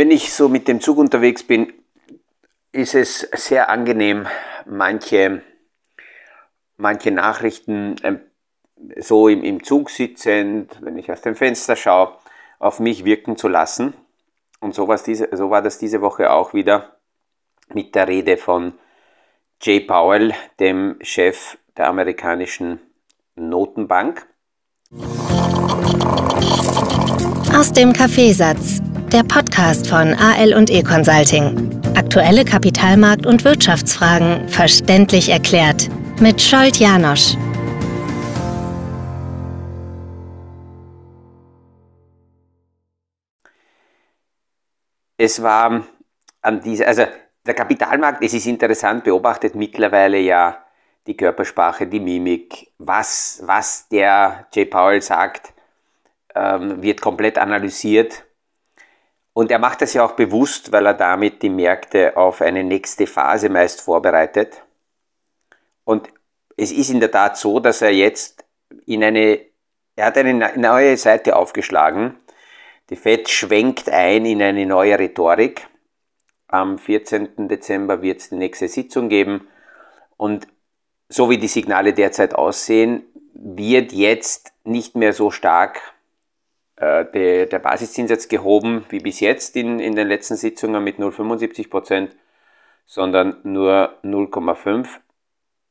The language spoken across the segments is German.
wenn ich so mit dem Zug unterwegs bin, ist es sehr angenehm, manche, manche Nachrichten ähm, so im, im Zug sitzend, wenn ich aus dem Fenster schaue, auf mich wirken zu lassen. Und so, diese, so war das diese Woche auch wieder mit der Rede von Jay Powell, dem Chef der amerikanischen Notenbank. Aus dem Kaffeesatz, der Podcast von AL und E Consulting. Aktuelle Kapitalmarkt- und Wirtschaftsfragen verständlich erklärt mit Scholt Janosch. Es war an dieser, also der Kapitalmarkt, es ist interessant, beobachtet mittlerweile ja die Körpersprache, die Mimik, was, was der Jay Powell sagt, ähm, wird komplett analysiert. Und er macht das ja auch bewusst, weil er damit die Märkte auf eine nächste Phase meist vorbereitet. Und es ist in der Tat so, dass er jetzt in eine, er hat eine neue Seite aufgeschlagen. Die FED schwenkt ein in eine neue Rhetorik. Am 14. Dezember wird es die nächste Sitzung geben. Und so wie die Signale derzeit aussehen, wird jetzt nicht mehr so stark äh, der, der Basiszinssatz gehoben wie bis jetzt in, in den letzten Sitzungen mit 0,75 Prozent, sondern nur 0,5,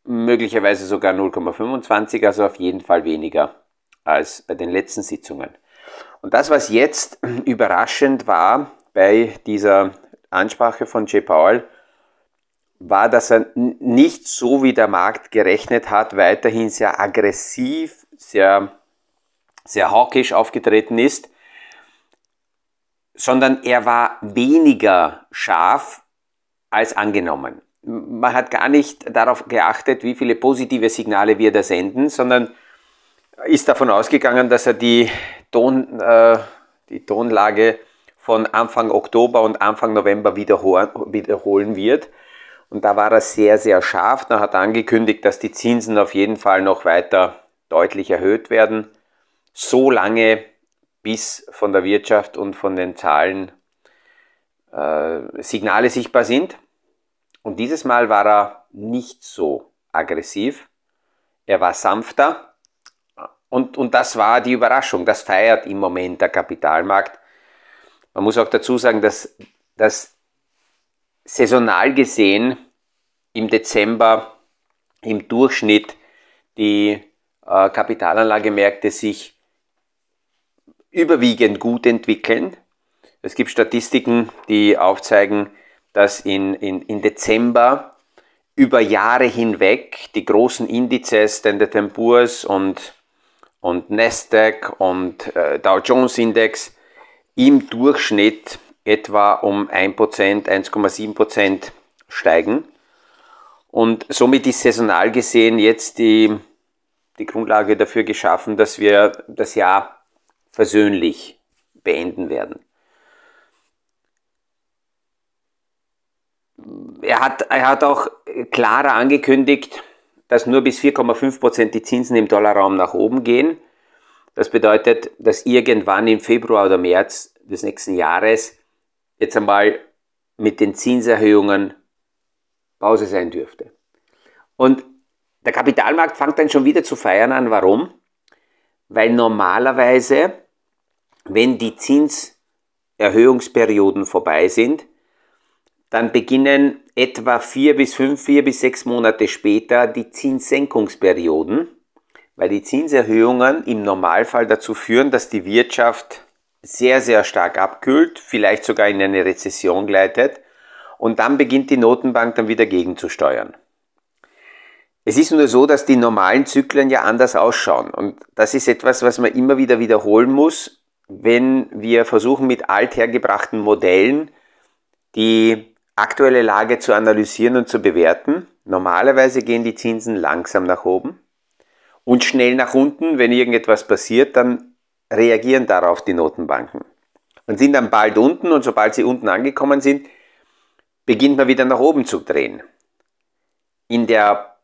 möglicherweise sogar 0,25, also auf jeden Fall weniger als bei den letzten Sitzungen. Und das, was jetzt überraschend war bei dieser Ansprache von Jay Powell, war, dass er nicht so wie der Markt gerechnet hat, weiterhin sehr aggressiv, sehr sehr hawkisch aufgetreten ist, sondern er war weniger scharf als angenommen. Man hat gar nicht darauf geachtet, wie viele positive Signale wir da senden, sondern ist davon ausgegangen, dass er die, Ton, äh, die Tonlage von Anfang Oktober und Anfang November wiederholen wird. Und da war er sehr, sehr scharf. Da hat er angekündigt, dass die Zinsen auf jeden Fall noch weiter deutlich erhöht werden so lange, bis von der Wirtschaft und von den Zahlen äh, Signale sichtbar sind. Und dieses Mal war er nicht so aggressiv. Er war sanfter. Und, und das war die Überraschung. Das feiert im Moment der Kapitalmarkt. Man muss auch dazu sagen, dass, dass saisonal gesehen im Dezember im Durchschnitt die äh, Kapitalanlagemärkte sich überwiegend gut entwickeln. Es gibt Statistiken, die aufzeigen, dass in, in, in Dezember über Jahre hinweg die großen Indizes, Standard Poor's und, und Nasdaq und äh, Dow Jones Index im Durchschnitt etwa um 1%, 1,7% steigen. Und somit ist saisonal gesehen jetzt die, die Grundlage dafür geschaffen, dass wir das Jahr versöhnlich beenden werden. Er hat, er hat auch klarer angekündigt, dass nur bis 4,5% die Zinsen im Dollarraum nach oben gehen. Das bedeutet, dass irgendwann im Februar oder März des nächsten Jahres jetzt einmal mit den Zinserhöhungen Pause sein dürfte. Und der Kapitalmarkt fängt dann schon wieder zu feiern an. Warum? Weil normalerweise, wenn die Zinserhöhungsperioden vorbei sind, dann beginnen etwa vier bis fünf, vier bis sechs Monate später die Zinssenkungsperioden, weil die Zinserhöhungen im Normalfall dazu führen, dass die Wirtschaft sehr, sehr stark abkühlt, vielleicht sogar in eine Rezession gleitet und dann beginnt die Notenbank dann wieder gegenzusteuern. Es ist nur so, dass die normalen Zyklen ja anders ausschauen. Und das ist etwas, was man immer wieder wiederholen muss, wenn wir versuchen, mit althergebrachten Modellen die aktuelle Lage zu analysieren und zu bewerten. Normalerweise gehen die Zinsen langsam nach oben und schnell nach unten. Wenn irgendetwas passiert, dann reagieren darauf die Notenbanken und sind dann bald unten und sobald sie unten angekommen sind, beginnt man wieder nach oben zu drehen. In der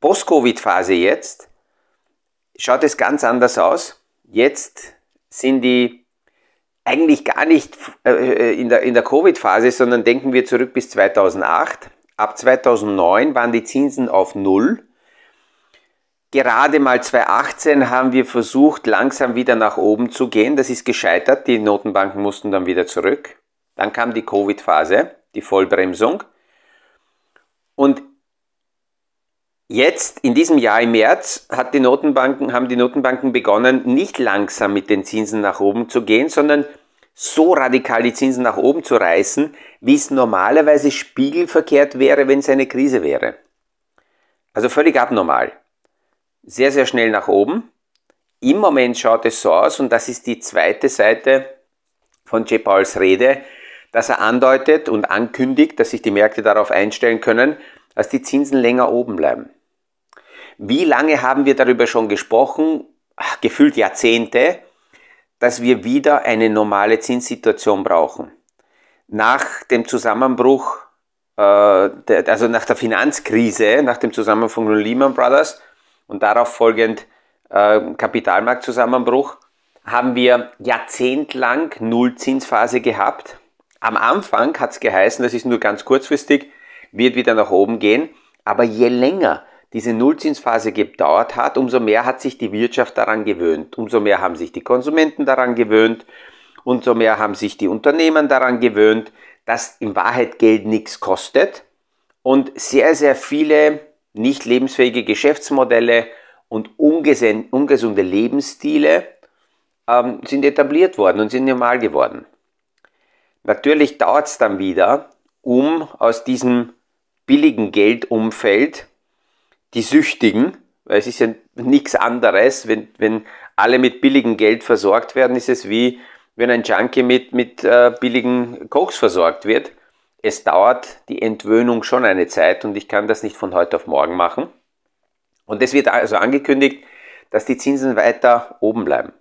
Post-Covid-Phase jetzt schaut es ganz anders aus. Jetzt sind die eigentlich gar nicht äh, in der, in der Covid-Phase, sondern denken wir zurück bis 2008. Ab 2009 waren die Zinsen auf Null. Gerade mal 2018 haben wir versucht, langsam wieder nach oben zu gehen. Das ist gescheitert. Die Notenbanken mussten dann wieder zurück. Dann kam die Covid-Phase, die Vollbremsung. Und jetzt, in diesem Jahr im März, die haben die Notenbanken begonnen, nicht langsam mit den Zinsen nach oben zu gehen, sondern so radikal die Zinsen nach oben zu reißen, wie es normalerweise spiegelverkehrt wäre, wenn es eine Krise wäre. Also völlig abnormal. Sehr, sehr schnell nach oben. Im Moment schaut es so aus, und das ist die zweite Seite von J. Pauls Rede, dass er andeutet und ankündigt, dass sich die Märkte darauf einstellen können, dass die Zinsen länger oben bleiben. Wie lange haben wir darüber schon gesprochen? Ach, gefühlt Jahrzehnte, dass wir wieder eine normale Zinssituation brauchen. Nach dem Zusammenbruch, äh, also nach der Finanzkrise, nach dem Zusammenbruch von Lehman Brothers und darauf folgend äh, Kapitalmarktzusammenbruch, haben wir jahrzehntelang Nullzinsphase gehabt am Anfang hat es geheißen, das ist nur ganz kurzfristig, wird wieder nach oben gehen, aber je länger diese Nullzinsphase gedauert hat, umso mehr hat sich die Wirtschaft daran gewöhnt, umso mehr haben sich die Konsumenten daran gewöhnt, umso mehr haben sich die Unternehmen daran gewöhnt, dass in Wahrheit Geld nichts kostet. Und sehr, sehr viele nicht lebensfähige Geschäftsmodelle und ungesunde Lebensstile ähm, sind etabliert worden und sind normal geworden. Natürlich dauert es dann wieder, um aus diesem billigen Geldumfeld die Süchtigen, weil es ist ja nichts anderes, wenn, wenn alle mit billigem Geld versorgt werden, ist es wie wenn ein Junkie mit, mit äh, billigen Koks versorgt wird. Es dauert die Entwöhnung schon eine Zeit und ich kann das nicht von heute auf morgen machen. Und es wird also angekündigt, dass die Zinsen weiter oben bleiben.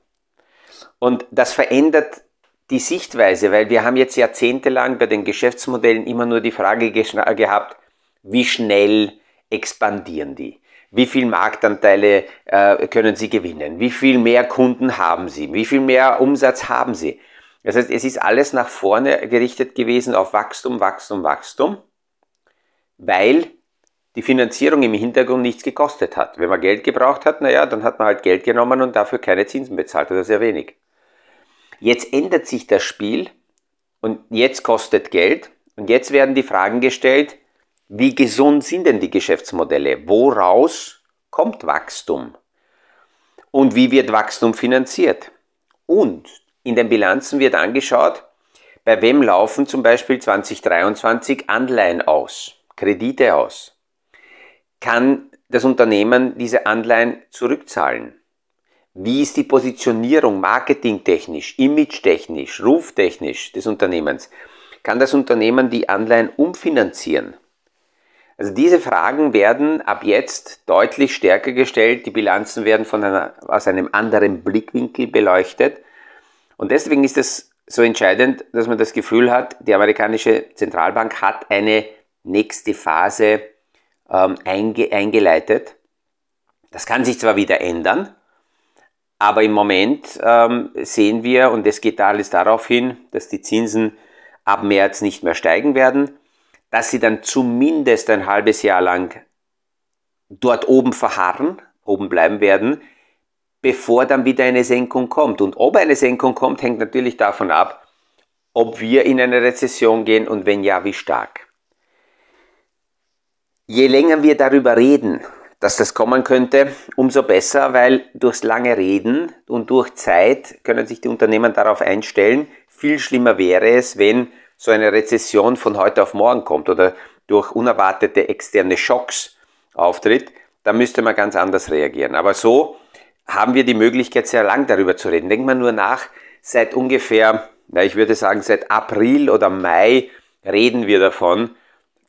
Und das verändert die Sichtweise, weil wir haben jetzt jahrzehntelang bei den Geschäftsmodellen immer nur die Frage gehabt, wie schnell expandieren die? Wie viel Marktanteile äh, können sie gewinnen? Wie viel mehr Kunden haben sie? Wie viel mehr Umsatz haben sie? Das heißt, es ist alles nach vorne gerichtet gewesen auf Wachstum, Wachstum, Wachstum, weil die Finanzierung im Hintergrund nichts gekostet hat. Wenn man Geld gebraucht hat, naja, dann hat man halt Geld genommen und dafür keine Zinsen bezahlt oder sehr wenig. Jetzt ändert sich das Spiel und jetzt kostet Geld und jetzt werden die Fragen gestellt, wie gesund sind denn die Geschäftsmodelle? Woraus kommt Wachstum? Und wie wird Wachstum finanziert? Und in den Bilanzen wird angeschaut, bei wem laufen zum Beispiel 2023 Anleihen aus, Kredite aus? Kann das Unternehmen diese Anleihen zurückzahlen? Wie ist die Positionierung marketingtechnisch, imagetechnisch, ruftechnisch des Unternehmens? Kann das Unternehmen die Anleihen umfinanzieren? Also diese Fragen werden ab jetzt deutlich stärker gestellt. Die Bilanzen werden von einer, aus einem anderen Blickwinkel beleuchtet. Und deswegen ist es so entscheidend, dass man das Gefühl hat, die amerikanische Zentralbank hat eine nächste Phase ähm, einge eingeleitet. Das kann sich zwar wieder ändern, aber im Moment ähm, sehen wir, und es geht alles darauf hin, dass die Zinsen ab März nicht mehr steigen werden, dass sie dann zumindest ein halbes Jahr lang dort oben verharren, oben bleiben werden, bevor dann wieder eine Senkung kommt. Und ob eine Senkung kommt, hängt natürlich davon ab, ob wir in eine Rezession gehen und wenn ja, wie stark. Je länger wir darüber reden, dass das kommen könnte, umso besser, weil durchs lange Reden und durch Zeit können sich die Unternehmen darauf einstellen. Viel schlimmer wäre es, wenn so eine Rezession von heute auf morgen kommt oder durch unerwartete externe Schocks auftritt. Da müsste man ganz anders reagieren. Aber so haben wir die Möglichkeit, sehr lang darüber zu reden. Denkt man nur nach, seit ungefähr, na, ich würde sagen, seit April oder Mai reden wir davon,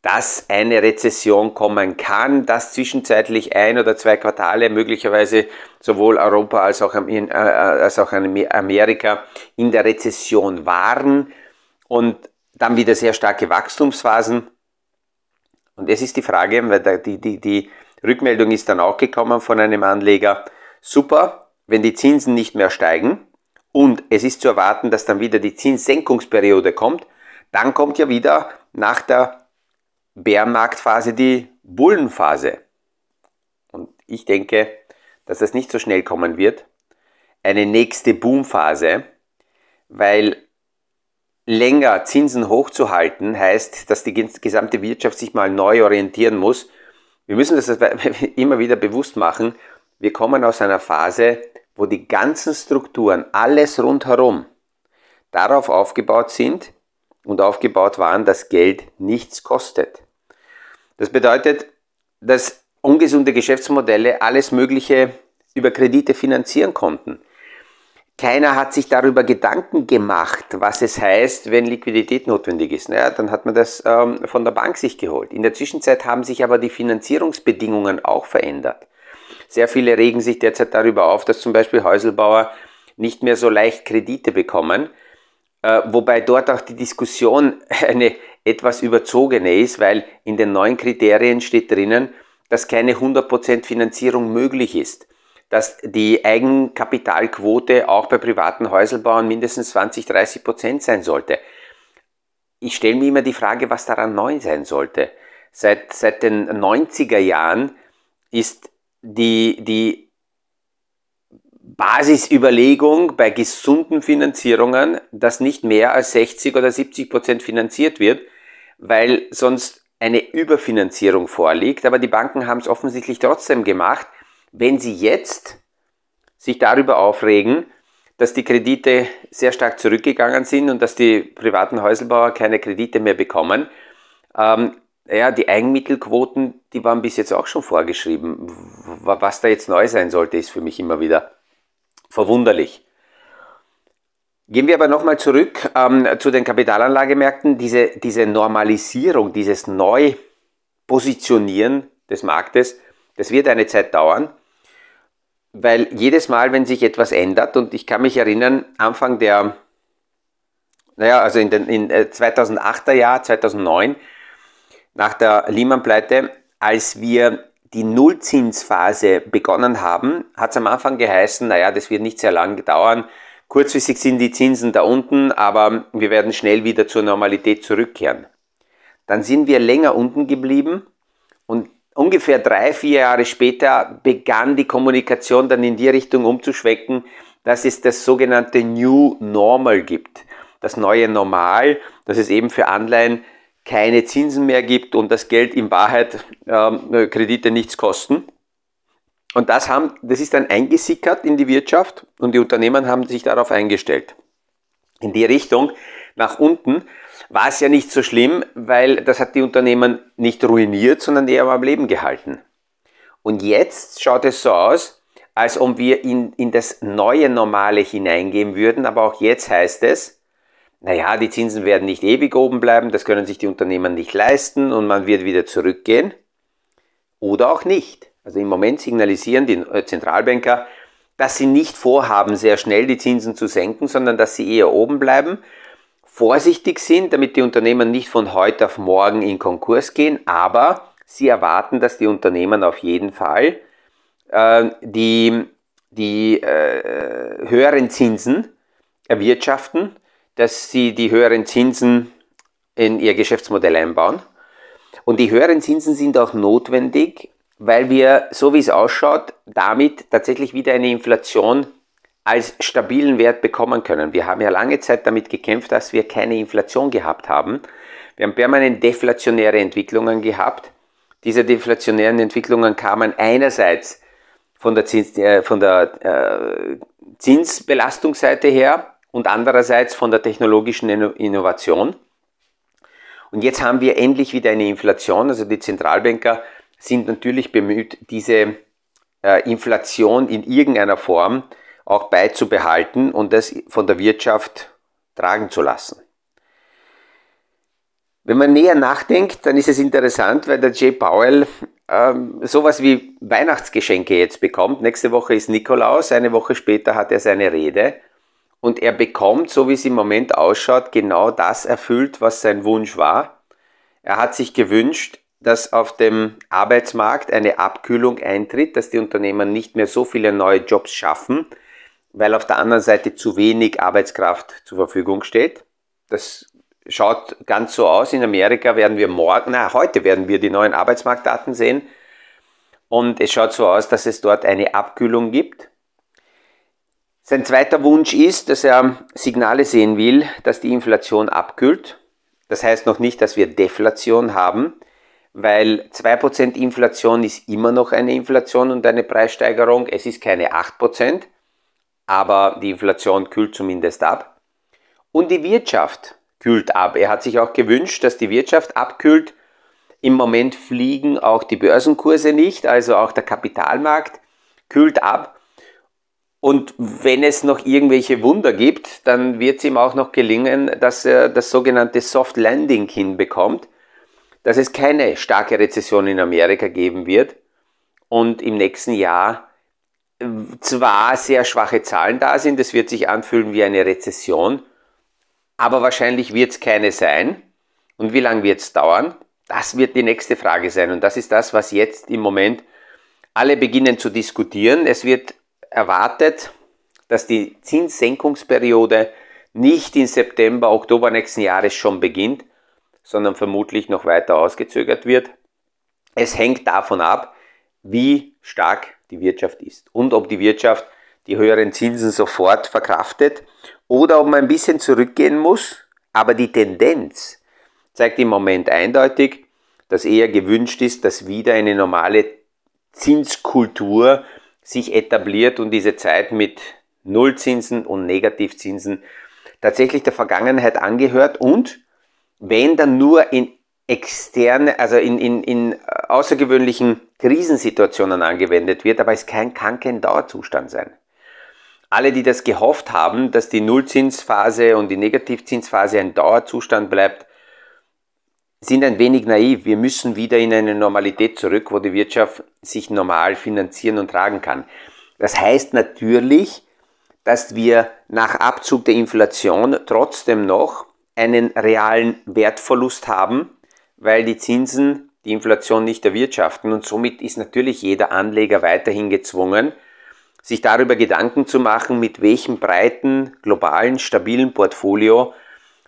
dass eine Rezession kommen kann, dass zwischenzeitlich ein oder zwei Quartale möglicherweise sowohl Europa als auch, äh, als auch Amerika in der Rezession waren und dann wieder sehr starke Wachstumsphasen. Und es ist die Frage, weil die, die, die Rückmeldung ist dann auch gekommen von einem Anleger, super, wenn die Zinsen nicht mehr steigen und es ist zu erwarten, dass dann wieder die Zinssenkungsperiode kommt, dann kommt ja wieder nach der Bärenmarktphase die Bullenphase. Und ich denke, dass das nicht so schnell kommen wird. Eine nächste Boomphase, weil länger Zinsen hochzuhalten heißt, dass die gesamte Wirtschaft sich mal neu orientieren muss. Wir müssen das immer wieder bewusst machen. Wir kommen aus einer Phase, wo die ganzen Strukturen, alles rundherum, darauf aufgebaut sind und aufgebaut waren, dass Geld nichts kostet. Das bedeutet, dass ungesunde Geschäftsmodelle alles Mögliche über Kredite finanzieren konnten. Keiner hat sich darüber Gedanken gemacht, was es heißt, wenn Liquidität notwendig ist. Naja, dann hat man das ähm, von der Bank sich geholt. In der Zwischenzeit haben sich aber die Finanzierungsbedingungen auch verändert. Sehr viele regen sich derzeit darüber auf, dass zum Beispiel Häuselbauer nicht mehr so leicht Kredite bekommen, äh, wobei dort auch die Diskussion eine etwas überzogene ist, weil in den neuen Kriterien steht drinnen, dass keine 100% Finanzierung möglich ist, dass die Eigenkapitalquote auch bei privaten Häuselbauern mindestens 20, 30% sein sollte. Ich stelle mir immer die Frage, was daran neu sein sollte. Seit, seit den 90er Jahren ist die, die Basisüberlegung bei gesunden Finanzierungen, dass nicht mehr als 60 oder 70 Prozent finanziert wird, weil sonst eine Überfinanzierung vorliegt. Aber die Banken haben es offensichtlich trotzdem gemacht. Wenn sie jetzt sich darüber aufregen, dass die Kredite sehr stark zurückgegangen sind und dass die privaten Häuselbauer keine Kredite mehr bekommen, ähm, ja, die Eigenmittelquoten, die waren bis jetzt auch schon vorgeschrieben. Was da jetzt neu sein sollte, ist für mich immer wieder verwunderlich. Gehen wir aber nochmal zurück ähm, zu den Kapitalanlagemärkten. Diese, diese Normalisierung, dieses Neupositionieren des Marktes, das wird eine Zeit dauern, weil jedes Mal, wenn sich etwas ändert, und ich kann mich erinnern, Anfang der, naja, also in den in 2008er äh, Jahr, 2009, nach der Lehman-Pleite, als wir die Nullzinsphase begonnen haben, hat es am Anfang geheißen, naja, das wird nicht sehr lange dauern. Kurzfristig sind die Zinsen da unten, aber wir werden schnell wieder zur Normalität zurückkehren. Dann sind wir länger unten geblieben ungefähr drei, vier Jahre später begann die Kommunikation dann in die Richtung umzuschwecken, dass es das sogenannte New Normal gibt. Das neue Normal, dass es eben für Anleihen keine Zinsen mehr gibt und das Geld in Wahrheit ähm, Kredite nichts kosten. Und das, haben, das ist dann eingesickert in die Wirtschaft und die Unternehmen haben sich darauf eingestellt. In die Richtung nach unten war es ja nicht so schlimm, weil das hat die Unternehmen nicht ruiniert, sondern eher am Leben gehalten. Und jetzt schaut es so aus, als ob wir in, in das neue Normale hineingehen würden, aber auch jetzt heißt es, naja, die Zinsen werden nicht ewig oben bleiben, das können sich die Unternehmen nicht leisten und man wird wieder zurückgehen. Oder auch nicht. Also im Moment signalisieren die Zentralbanker, dass sie nicht vorhaben, sehr schnell die Zinsen zu senken, sondern dass sie eher oben bleiben, vorsichtig sind, damit die Unternehmen nicht von heute auf morgen in Konkurs gehen, aber sie erwarten, dass die Unternehmen auf jeden Fall äh, die, die äh, höheren Zinsen erwirtschaften dass sie die höheren Zinsen in ihr Geschäftsmodell einbauen. Und die höheren Zinsen sind auch notwendig, weil wir, so wie es ausschaut, damit tatsächlich wieder eine Inflation als stabilen Wert bekommen können. Wir haben ja lange Zeit damit gekämpft, dass wir keine Inflation gehabt haben. Wir haben permanent deflationäre Entwicklungen gehabt. Diese deflationären Entwicklungen kamen einerseits von der, Zins, äh, von der äh, Zinsbelastungsseite her, und andererseits von der technologischen Innovation. Und jetzt haben wir endlich wieder eine Inflation. Also die Zentralbanker sind natürlich bemüht, diese äh, Inflation in irgendeiner Form auch beizubehalten und das von der Wirtschaft tragen zu lassen. Wenn man näher nachdenkt, dann ist es interessant, weil der Jay Powell ähm, sowas wie Weihnachtsgeschenke jetzt bekommt. Nächste Woche ist Nikolaus, eine Woche später hat er seine Rede und er bekommt, so wie es im Moment ausschaut, genau das erfüllt, was sein Wunsch war. Er hat sich gewünscht, dass auf dem Arbeitsmarkt eine Abkühlung eintritt, dass die Unternehmen nicht mehr so viele neue Jobs schaffen, weil auf der anderen Seite zu wenig Arbeitskraft zur Verfügung steht. Das schaut ganz so aus. In Amerika werden wir morgen, na, heute werden wir die neuen Arbeitsmarktdaten sehen. Und es schaut so aus, dass es dort eine Abkühlung gibt. Sein zweiter Wunsch ist, dass er Signale sehen will, dass die Inflation abkühlt. Das heißt noch nicht, dass wir Deflation haben, weil 2% Inflation ist immer noch eine Inflation und eine Preissteigerung. Es ist keine 8%, aber die Inflation kühlt zumindest ab. Und die Wirtschaft kühlt ab. Er hat sich auch gewünscht, dass die Wirtschaft abkühlt. Im Moment fliegen auch die Börsenkurse nicht, also auch der Kapitalmarkt kühlt ab. Und wenn es noch irgendwelche Wunder gibt, dann wird es ihm auch noch gelingen, dass er das sogenannte Soft Landing hinbekommt, dass es keine starke Rezession in Amerika geben wird und im nächsten Jahr zwar sehr schwache Zahlen da sind, es wird sich anfühlen wie eine Rezession, aber wahrscheinlich wird es keine sein. Und wie lange wird es dauern? Das wird die nächste Frage sein. Und das ist das, was jetzt im Moment alle beginnen zu diskutieren. Es wird erwartet, dass die Zinssenkungsperiode nicht in September, Oktober nächsten Jahres schon beginnt, sondern vermutlich noch weiter ausgezögert wird. Es hängt davon ab, wie stark die Wirtschaft ist und ob die Wirtschaft die höheren Zinsen sofort verkraftet oder ob man ein bisschen zurückgehen muss. Aber die Tendenz zeigt im Moment eindeutig, dass eher gewünscht ist, dass wieder eine normale Zinskultur sich etabliert und diese Zeit mit Nullzinsen und Negativzinsen tatsächlich der Vergangenheit angehört und wenn dann nur in externe, also in, in, in außergewöhnlichen Krisensituationen angewendet wird, aber es kann, kann kein Dauerzustand sein. Alle, die das gehofft haben, dass die Nullzinsphase und die Negativzinsphase ein Dauerzustand bleibt, sind ein wenig naiv. Wir müssen wieder in eine Normalität zurück, wo die Wirtschaft sich normal finanzieren und tragen kann. Das heißt natürlich, dass wir nach Abzug der Inflation trotzdem noch einen realen Wertverlust haben, weil die Zinsen die Inflation nicht erwirtschaften und somit ist natürlich jeder Anleger weiterhin gezwungen, sich darüber Gedanken zu machen, mit welchem breiten, globalen, stabilen Portfolio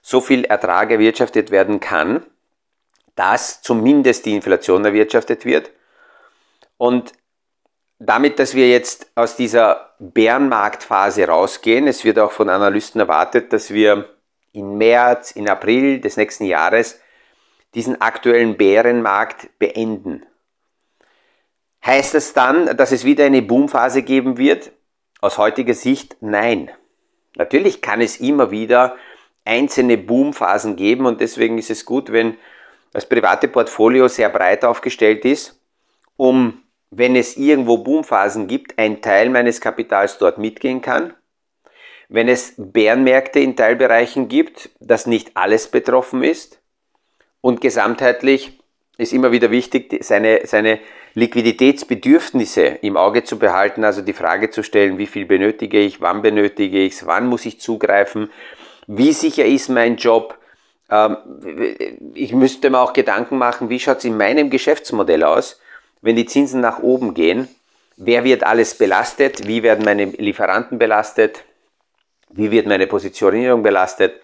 so viel Ertrag erwirtschaftet werden kann, dass zumindest die Inflation erwirtschaftet wird. Und damit, dass wir jetzt aus dieser Bärenmarktphase rausgehen, es wird auch von Analysten erwartet, dass wir in März, in April des nächsten Jahres diesen aktuellen Bärenmarkt beenden. Heißt das dann, dass es wieder eine Boomphase geben wird? Aus heutiger Sicht nein. Natürlich kann es immer wieder einzelne Boomphasen geben und deswegen ist es gut, wenn das private Portfolio sehr breit aufgestellt ist, um, wenn es irgendwo Boomphasen gibt, ein Teil meines Kapitals dort mitgehen kann. Wenn es Bärenmärkte in Teilbereichen gibt, dass nicht alles betroffen ist. Und gesamtheitlich ist immer wieder wichtig, seine, seine Liquiditätsbedürfnisse im Auge zu behalten, also die Frage zu stellen, wie viel benötige ich, wann benötige ich es, wann muss ich zugreifen, wie sicher ist mein Job. Ähm, ich müsste mir auch Gedanken machen, wie schaut es in meinem Geschäftsmodell aus, wenn die Zinsen nach oben gehen. Wer wird alles belastet? Wie werden meine Lieferanten belastet? Wie wird meine Positionierung belastet?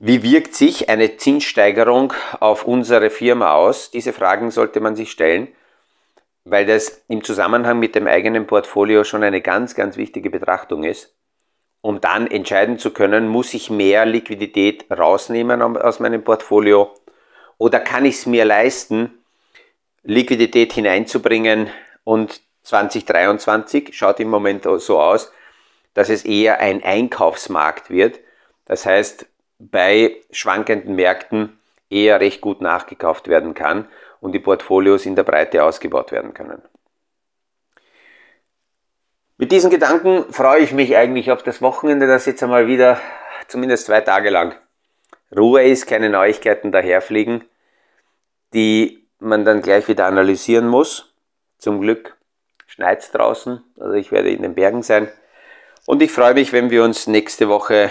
Wie wirkt sich eine Zinssteigerung auf unsere Firma aus? Diese Fragen sollte man sich stellen weil das im Zusammenhang mit dem eigenen Portfolio schon eine ganz, ganz wichtige Betrachtung ist. Um dann entscheiden zu können, muss ich mehr Liquidität rausnehmen aus meinem Portfolio oder kann ich es mir leisten, Liquidität hineinzubringen und 2023 schaut im Moment so aus, dass es eher ein Einkaufsmarkt wird. Das heißt, bei schwankenden Märkten eher recht gut nachgekauft werden kann und die Portfolios in der Breite ausgebaut werden können. Mit diesen Gedanken freue ich mich eigentlich auf das Wochenende, das jetzt einmal wieder zumindest zwei Tage lang Ruhe ist, keine Neuigkeiten daherfliegen, die man dann gleich wieder analysieren muss. Zum Glück schneit draußen, also ich werde in den Bergen sein. Und ich freue mich, wenn wir uns nächste Woche